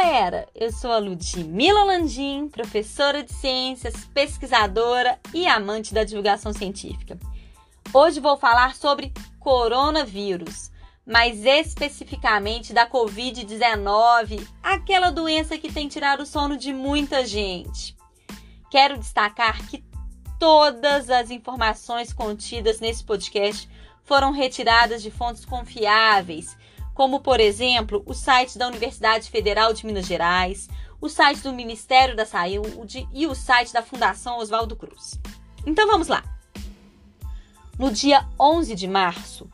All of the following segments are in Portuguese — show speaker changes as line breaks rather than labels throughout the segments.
galera! Eu sou a Ludmila Landim, professora de ciências, pesquisadora e amante da divulgação científica. Hoje vou falar sobre coronavírus, mais especificamente da Covid-19, aquela doença que tem tirado o sono de muita gente. Quero destacar que todas as informações contidas nesse podcast foram retiradas de fontes confiáveis como, por exemplo, o site da Universidade Federal de Minas Gerais, o site do Ministério da Saúde e o site da Fundação Oswaldo Cruz. Então vamos lá. No dia 11 de março,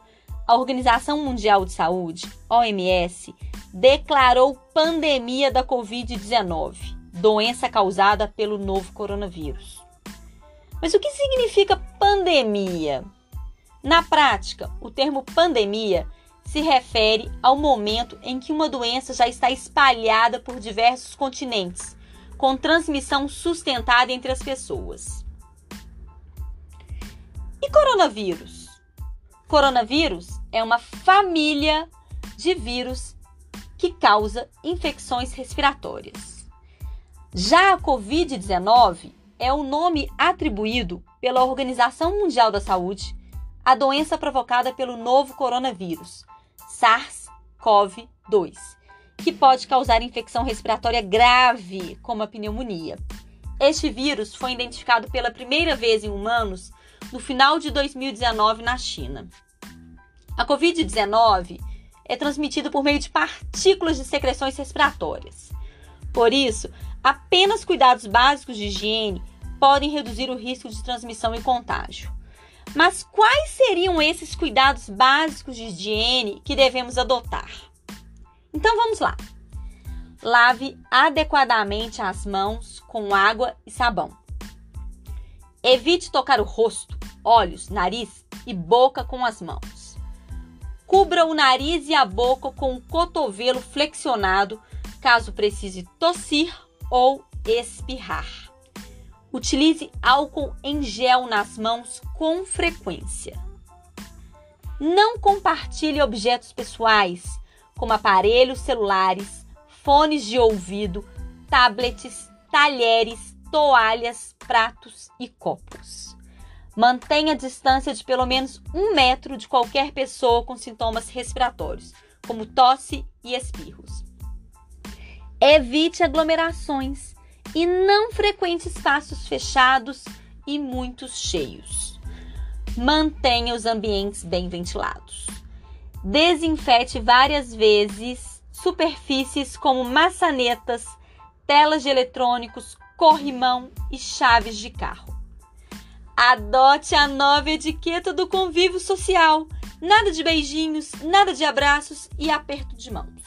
a Organização Mundial de Saúde, OMS, declarou pandemia da Covid-19, doença causada pelo novo coronavírus. Mas o que significa pandemia? Na prática, o termo pandemia se refere ao momento em que uma doença já está espalhada por diversos continentes, com transmissão sustentada entre as pessoas. E coronavírus? Coronavírus é uma família de vírus que causa infecções respiratórias. Já a Covid-19 é o nome atribuído pela Organização Mundial da Saúde à doença provocada pelo novo coronavírus, SARS-CoV-2, que pode causar infecção respiratória grave, como a pneumonia. Este vírus foi identificado pela primeira vez em humanos no final de 2019 na China. A Covid-19 é transmitida por meio de partículas de secreções respiratórias. Por isso, apenas cuidados básicos de higiene podem reduzir o risco de transmissão e contágio. Mas quais seriam esses cuidados básicos de higiene que devemos adotar? Então vamos lá. Lave adequadamente as mãos com água e sabão. Evite tocar o rosto, olhos, nariz e boca com as mãos. Cubra o nariz e a boca com o cotovelo flexionado caso precise tossir ou espirrar. Utilize álcool em gel nas mãos com frequência. Não compartilhe objetos pessoais, como aparelhos celulares, fones de ouvido, tablets, talheres, toalhas, pratos e copos. Mantenha a distância de pelo menos um metro de qualquer pessoa com sintomas respiratórios, como tosse e espirros. Evite aglomerações e não frequente espaços fechados e muito cheios. Mantenha os ambientes bem ventilados. Desinfete várias vezes superfícies como maçanetas, telas de eletrônicos, corrimão e chaves de carro. Adote a nova etiqueta do convívio social. Nada de beijinhos, nada de abraços e aperto de mãos.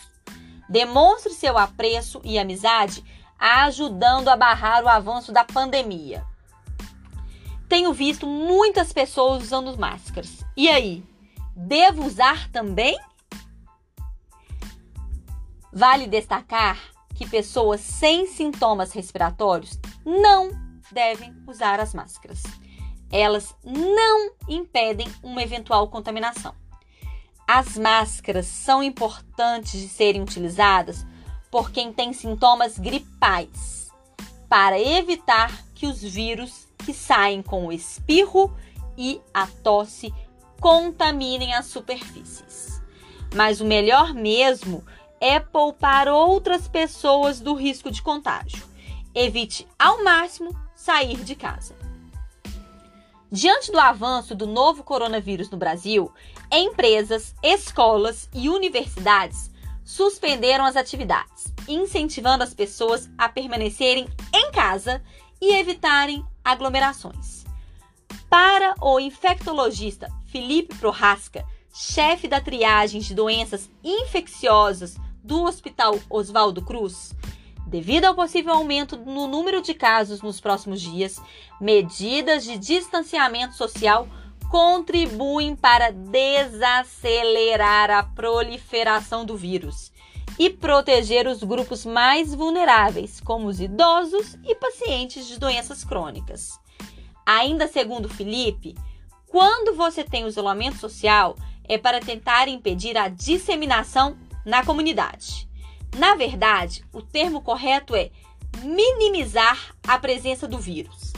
Demonstre seu apreço e amizade ajudando a barrar o avanço da pandemia. Tenho visto muitas pessoas usando máscaras. E aí, devo usar também? Vale destacar que pessoas sem sintomas respiratórios não devem usar as máscaras. Elas não impedem uma eventual contaminação. As máscaras são importantes de serem utilizadas por quem tem sintomas gripais, para evitar que os vírus que saem com o espirro e a tosse contaminem as superfícies. Mas o melhor mesmo é poupar outras pessoas do risco de contágio. Evite ao máximo sair de casa. Diante do avanço do novo coronavírus no Brasil, empresas, escolas e universidades suspenderam as atividades, incentivando as pessoas a permanecerem em casa e evitarem aglomerações. Para o infectologista Felipe Prohaska, chefe da triagem de doenças infecciosas do Hospital Oswaldo Cruz, devido ao possível aumento no número de casos nos próximos dias, medidas de distanciamento social contribuem para desacelerar a proliferação do vírus e proteger os grupos mais vulneráveis, como os idosos e pacientes de doenças crônicas. Ainda segundo Felipe, quando você tem o isolamento social, é para tentar impedir a disseminação na comunidade. Na verdade, o termo correto é minimizar a presença do vírus,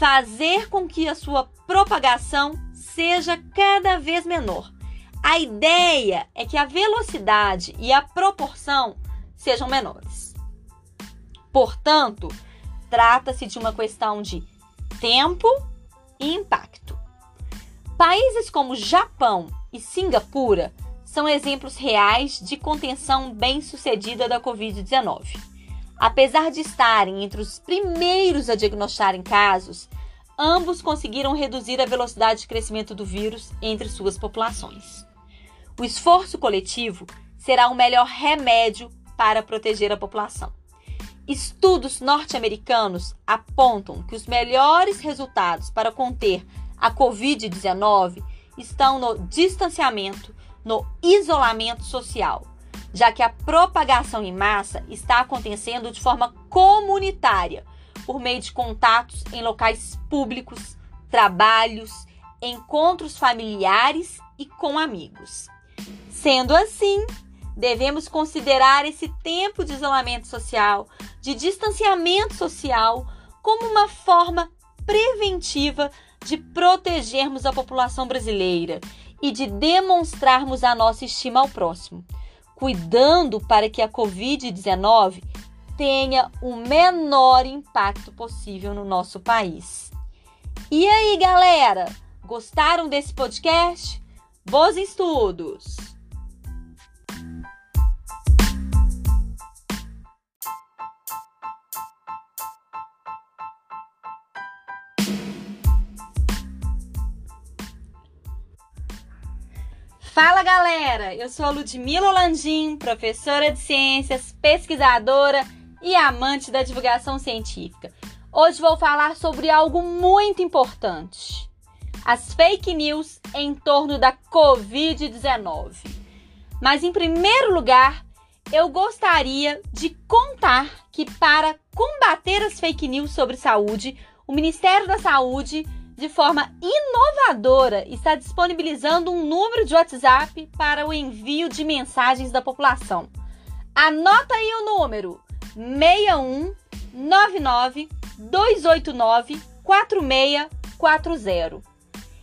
fazer com que a sua propagação seja cada vez menor. A ideia é que a velocidade e a proporção sejam menores. Portanto, trata-se de uma questão de tempo e impacto. Países como Japão e Singapura são exemplos reais de contenção bem-sucedida da Covid-19. Apesar de estarem entre os primeiros a diagnosticarem casos, ambos conseguiram reduzir a velocidade de crescimento do vírus entre suas populações. O esforço coletivo será o melhor remédio para proteger a população. Estudos norte-americanos apontam que os melhores resultados para conter a Covid-19 estão no distanciamento, no isolamento social, já que a propagação em massa está acontecendo de forma comunitária, por meio de contatos em locais públicos, trabalhos, encontros familiares e com amigos. Sendo assim, devemos considerar esse tempo de isolamento social, de distanciamento social, como uma forma preventiva de protegermos a população brasileira e de demonstrarmos a nossa estima ao próximo, cuidando para que a Covid-19 tenha o menor impacto possível no nosso país. E aí, galera? Gostaram desse podcast? Bons estudos! Fala galera, eu sou a Ludmila Landim, professora de ciências, pesquisadora e amante da divulgação científica. Hoje vou falar sobre algo muito importante: as fake news em torno da Covid-19. Mas em primeiro lugar, eu gostaria de contar que para combater as fake news sobre saúde, o Ministério da Saúde de forma inovadora, está disponibilizando um número de WhatsApp para o envio de mensagens da população. Anota aí o número: 6199 289 4640.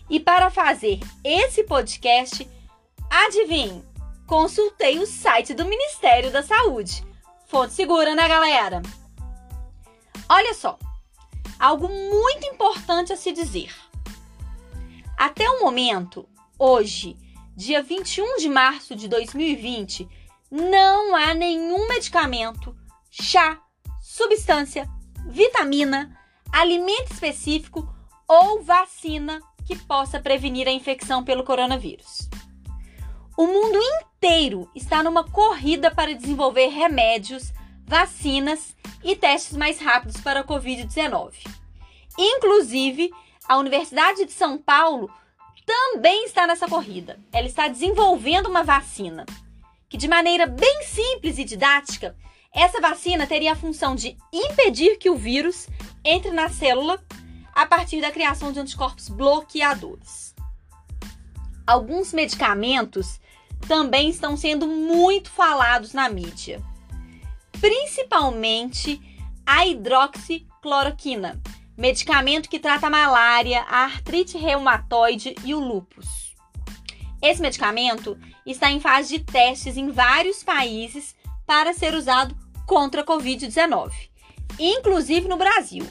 E para fazer esse podcast, adivinhe, consultei o site do Ministério da Saúde. Fonte segura, né, galera? Olha só, algo muito importante a se dizer. Até o momento, hoje, dia 21 de março de 2020, não há nenhum medicamento, chá, substância, vitamina, alimento específico ou vacina que possa prevenir a infecção pelo coronavírus. O mundo inteiro está numa corrida para desenvolver remédios, vacinas e testes mais rápidos para a Covid-19. Inclusive, a Universidade de São Paulo também está nessa corrida. Ela está desenvolvendo uma vacina que, de maneira bem simples e didática, essa vacina teria a função de impedir que o vírus entre na célula a partir da criação de anticorpos bloqueadores. Alguns medicamentos também estão sendo muito falados na mídia principalmente a hidroxicloroquina, medicamento que trata a malária, a artrite reumatoide e o lúpus. Esse medicamento está em fase de testes em vários países para ser usado contra a Covid-19, inclusive no Brasil.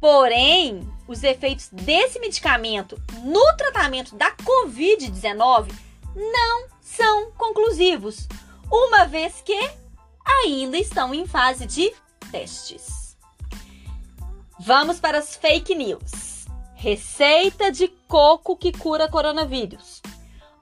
Porém, os efeitos desse medicamento no tratamento da Covid-19 não são conclusivos, uma vez que ainda estão em fase de testes. Vamos para as fake news. Receita de coco que cura coronavírus.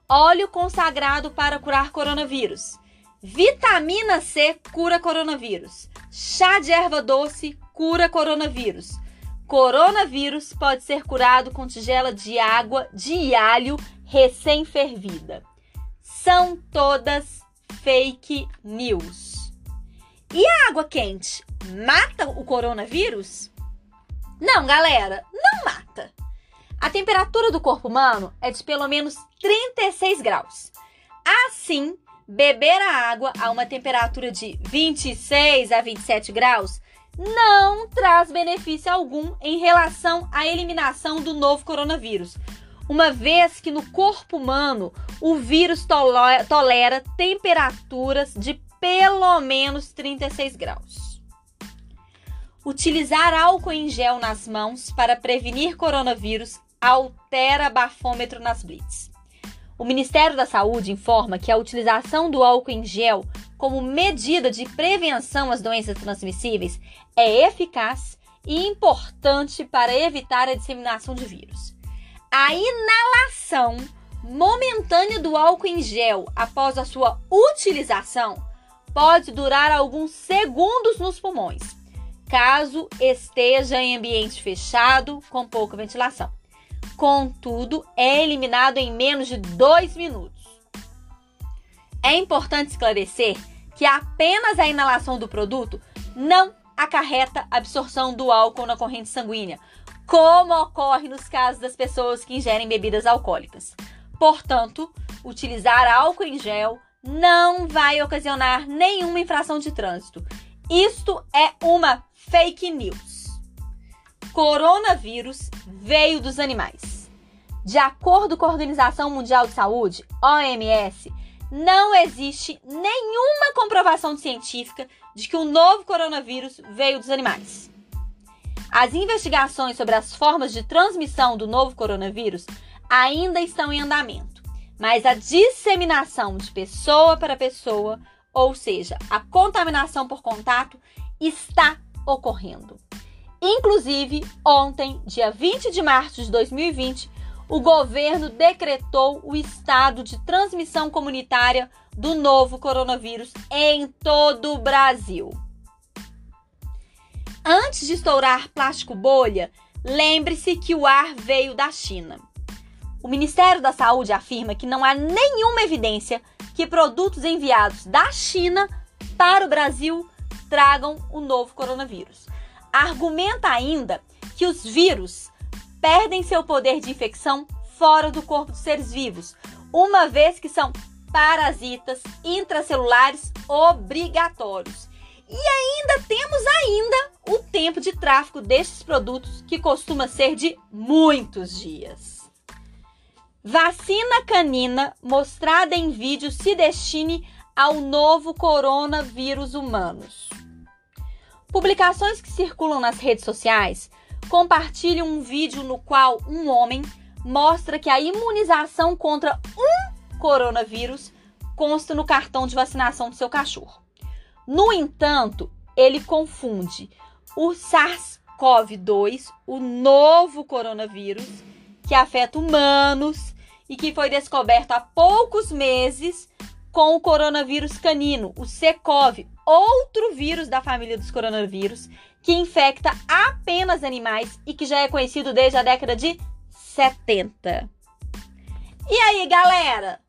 Óleo consagrado para curar coronavírus. Vitamina C cura coronavírus. Chá de erva doce cura coronavírus. Coronavírus pode ser curado com tigela de água de alho recém-fervida. São todas fake news. E a água quente mata o coronavírus? Não, galera, não mata. A temperatura do corpo humano é de pelo menos 36 graus. Assim, beber a água a uma temperatura de 26 a 27 graus não traz benefício algum em relação à eliminação do novo coronavírus, uma vez que no corpo humano o vírus tolera temperaturas de pelo menos 36 graus. Utilizar álcool em gel nas mãos para prevenir coronavírus altera bafômetro nas blitz. O Ministério da Saúde informa que a utilização do álcool em gel como medida de prevenção às doenças transmissíveis é eficaz e importante para evitar a disseminação de vírus. A inalação momentânea do álcool em gel após a sua utilização pode durar alguns segundos nos pulmões, caso esteja em ambiente fechado com pouca ventilação. Contudo, é eliminado em menos de dois minutos. É importante esclarecer que apenas a inalação do produto não acarreta absorção do álcool na corrente sanguínea, como ocorre nos casos das pessoas que ingerem bebidas alcoólicas. Portanto, utilizar álcool em gel não vai ocasionar nenhuma infração de trânsito. Isto é uma fake news. Coronavírus veio dos animais. De acordo com a Organização Mundial de Saúde, OMS, não existe nenhuma comprovação científica de que o novo coronavírus veio dos animais. As investigações sobre as formas de transmissão do novo coronavírus ainda estão em andamento, mas a disseminação de pessoa para pessoa, ou seja, a contaminação por contato, está ocorrendo. Inclusive, ontem, dia 20 de março de 2020, o governo decretou o estado de transmissão comunitária do novo coronavírus em todo o Brasil. Antes de estourar plástico bolha, lembre-se que o ar veio da China. O Ministério da Saúde afirma que não há nenhuma evidência que produtos enviados da China para o Brasil tragam o novo coronavírus. Argumenta ainda que os vírus perdem seu poder de infecção fora do corpo dos seres vivos, uma vez que são parasitas intracelulares obrigatórios. E ainda temos ainda o tempo de tráfico destes produtos, que costuma ser de muitos dias. Vacina canina mostrada em vídeo se destine ao novo coronavírus humanos. Publicações que circulam nas redes sociais compartilhe um vídeo no qual um homem mostra que a imunização contra um coronavírus consta no cartão de vacinação do seu cachorro. No entanto, ele confunde o SARS-CoV-2, o novo coronavírus que afeta humanos e que foi descoberto há poucos meses, com o coronavírus canino, o C-CoV, outro vírus da família dos coronavírus, que infecta apenas animais e que já é conhecido desde a década de 70. E aí, galera?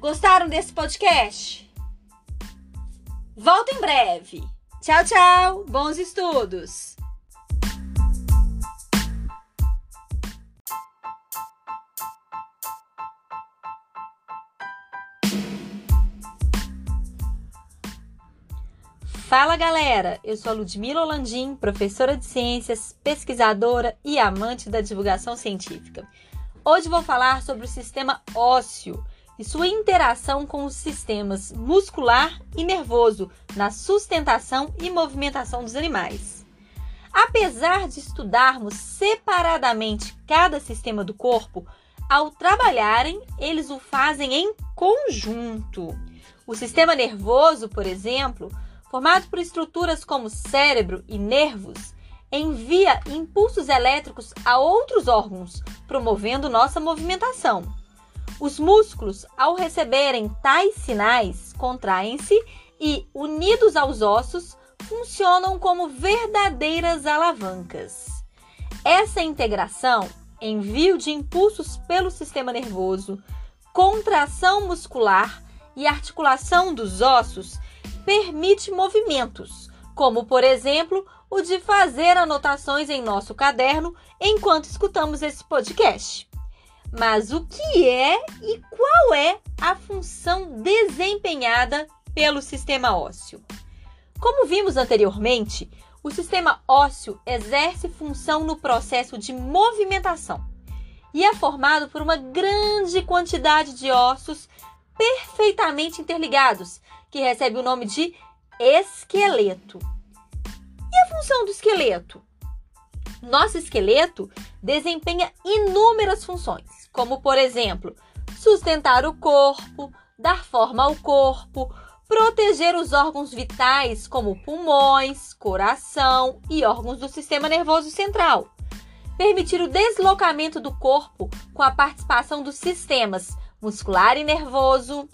Gostaram desse podcast? Volto em breve. Tchau, tchau. Bons estudos. Fala galera, eu sou a Ludmila Landim, professora de ciências, pesquisadora e amante da divulgação científica. Hoje vou falar sobre o sistema ósseo e sua interação com os sistemas muscular e nervoso na sustentação e movimentação dos animais. Apesar de estudarmos separadamente cada sistema do corpo, ao trabalharem, eles o fazem em conjunto. O sistema nervoso, por exemplo, formado por estruturas como cérebro e nervos, envia impulsos elétricos a outros órgãos, promovendo nossa movimentação. Os músculos, ao receberem tais sinais, contraem-se e, unidos aos ossos, funcionam como verdadeiras alavancas. Essa integração, envio de impulsos pelo sistema nervoso, contração muscular e articulação dos ossos permite movimentos, como por exemplo o de fazer anotações em nosso caderno enquanto escutamos esse podcast. Mas o que é e qual é a função desempenhada pelo sistema ósseo? Como vimos anteriormente, o sistema ósseo exerce função no processo de movimentação e é formado por uma grande quantidade de ossos perfeitamente interligados, que recebe o nome de esqueleto. E a função do esqueleto? Nosso esqueleto desempenha inúmeras funções, como por exemplo, sustentar o corpo, dar forma ao corpo, proteger os órgãos vitais como pulmões, coração e órgãos do sistema nervoso central, permitir o deslocamento do corpo com a participação dos sistemas muscular e nervoso,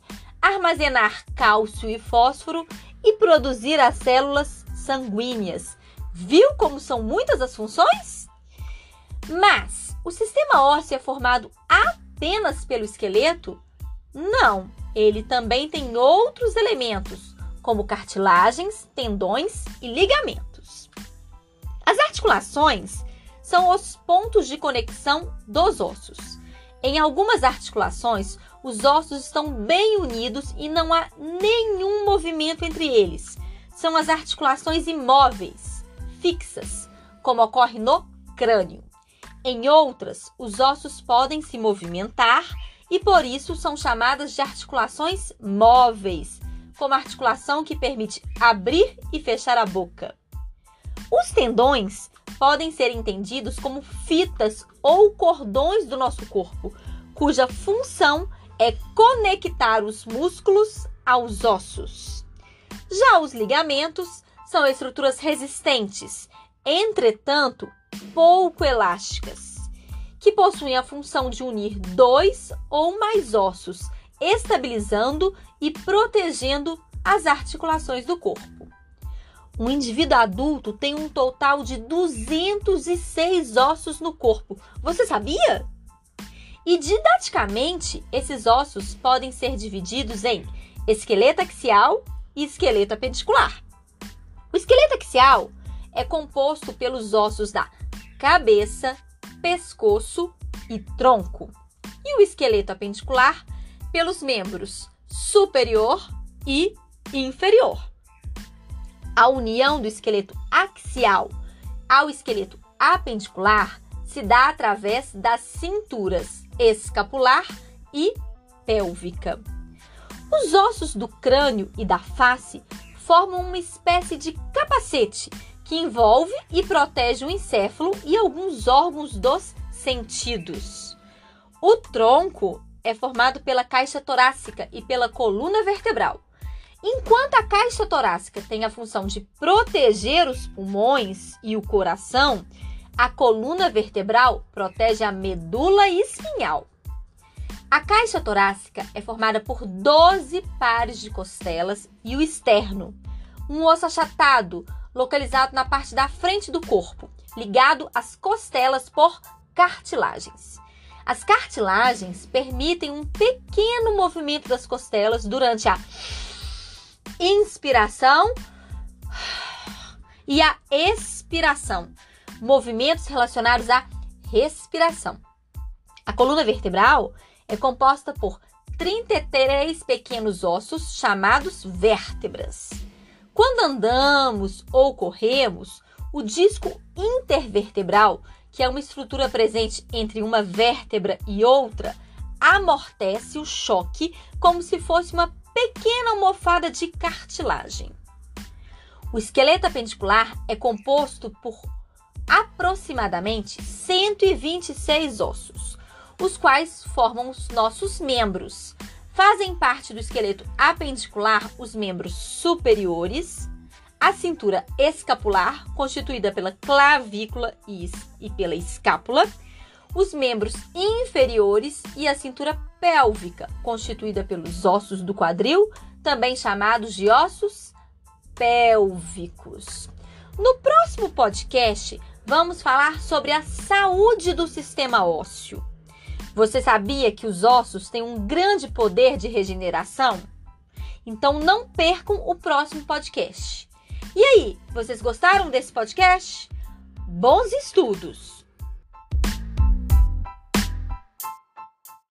armazenar cálcio e fósforo e produzir as células sanguíneas. Viu como são muitas as funções? Mas o sistema ósseo é formado apenas pelo esqueleto? Não, ele também tem outros elementos, como cartilagens, tendões e ligamentos. As articulações são os pontos de conexão dos ossos. Em algumas articulações, os ossos estão bem unidos e não há nenhum movimento entre eles. São as articulações imóveis, fixas, como ocorre no crânio. Em outras, os ossos podem se movimentar e por isso são chamadas de articulações móveis, como a articulação que permite abrir e fechar a boca. Os tendões podem ser entendidos como fitas ou cordões do nosso corpo, cuja função é conectar os músculos aos ossos. Já os ligamentos são estruturas resistentes, entretanto pouco elásticas, que possuem a função de unir dois ou mais ossos, estabilizando e protegendo as articulações do corpo. Um indivíduo adulto tem um total de 206 ossos no corpo. Você sabia? E didaticamente, esses ossos podem ser divididos em esqueleto axial e esqueleto appendicular. O esqueleto axial é composto pelos ossos da cabeça, pescoço e tronco, e o esqueleto appendicular pelos membros superior e inferior. A união do esqueleto axial ao esqueleto apendicular se dá através das cinturas escapular e pélvica. Os ossos do crânio e da face formam uma espécie de capacete que envolve e protege o encéfalo e alguns órgãos dos sentidos. O tronco é formado pela caixa torácica e pela coluna vertebral. Enquanto a caixa torácica tem a função de proteger os pulmões e o coração, a coluna vertebral protege a medula espinhal. A caixa torácica é formada por 12 pares de costelas e o externo, um osso achatado localizado na parte da frente do corpo, ligado às costelas por cartilagens. As cartilagens permitem um pequeno movimento das costelas durante a inspiração e a expiração, movimentos relacionados à respiração. A coluna vertebral é composta por 33 pequenos ossos chamados vértebras. Quando andamos ou corremos, o disco intervertebral, que é uma estrutura presente entre uma vértebra e outra, amortece o choque como se fosse uma pequena almofada de cartilagem. O esqueleto apendicular é composto por aproximadamente 126 ossos, os quais formam os nossos membros. Fazem parte do esqueleto apendicular os membros superiores, a cintura escapular, constituída pela clavícula e, pela escápula, os membros inferiores e a cintura pélvica, constituída pelos ossos do quadril, também chamados de ossos pélvicos. No próximo podcast, vamos falar sobre a saúde do sistema ósseo. Você sabia que os ossos têm um grande poder de regeneração? Então não percam o próximo podcast. E aí, vocês gostaram desse podcast? Bons estudos!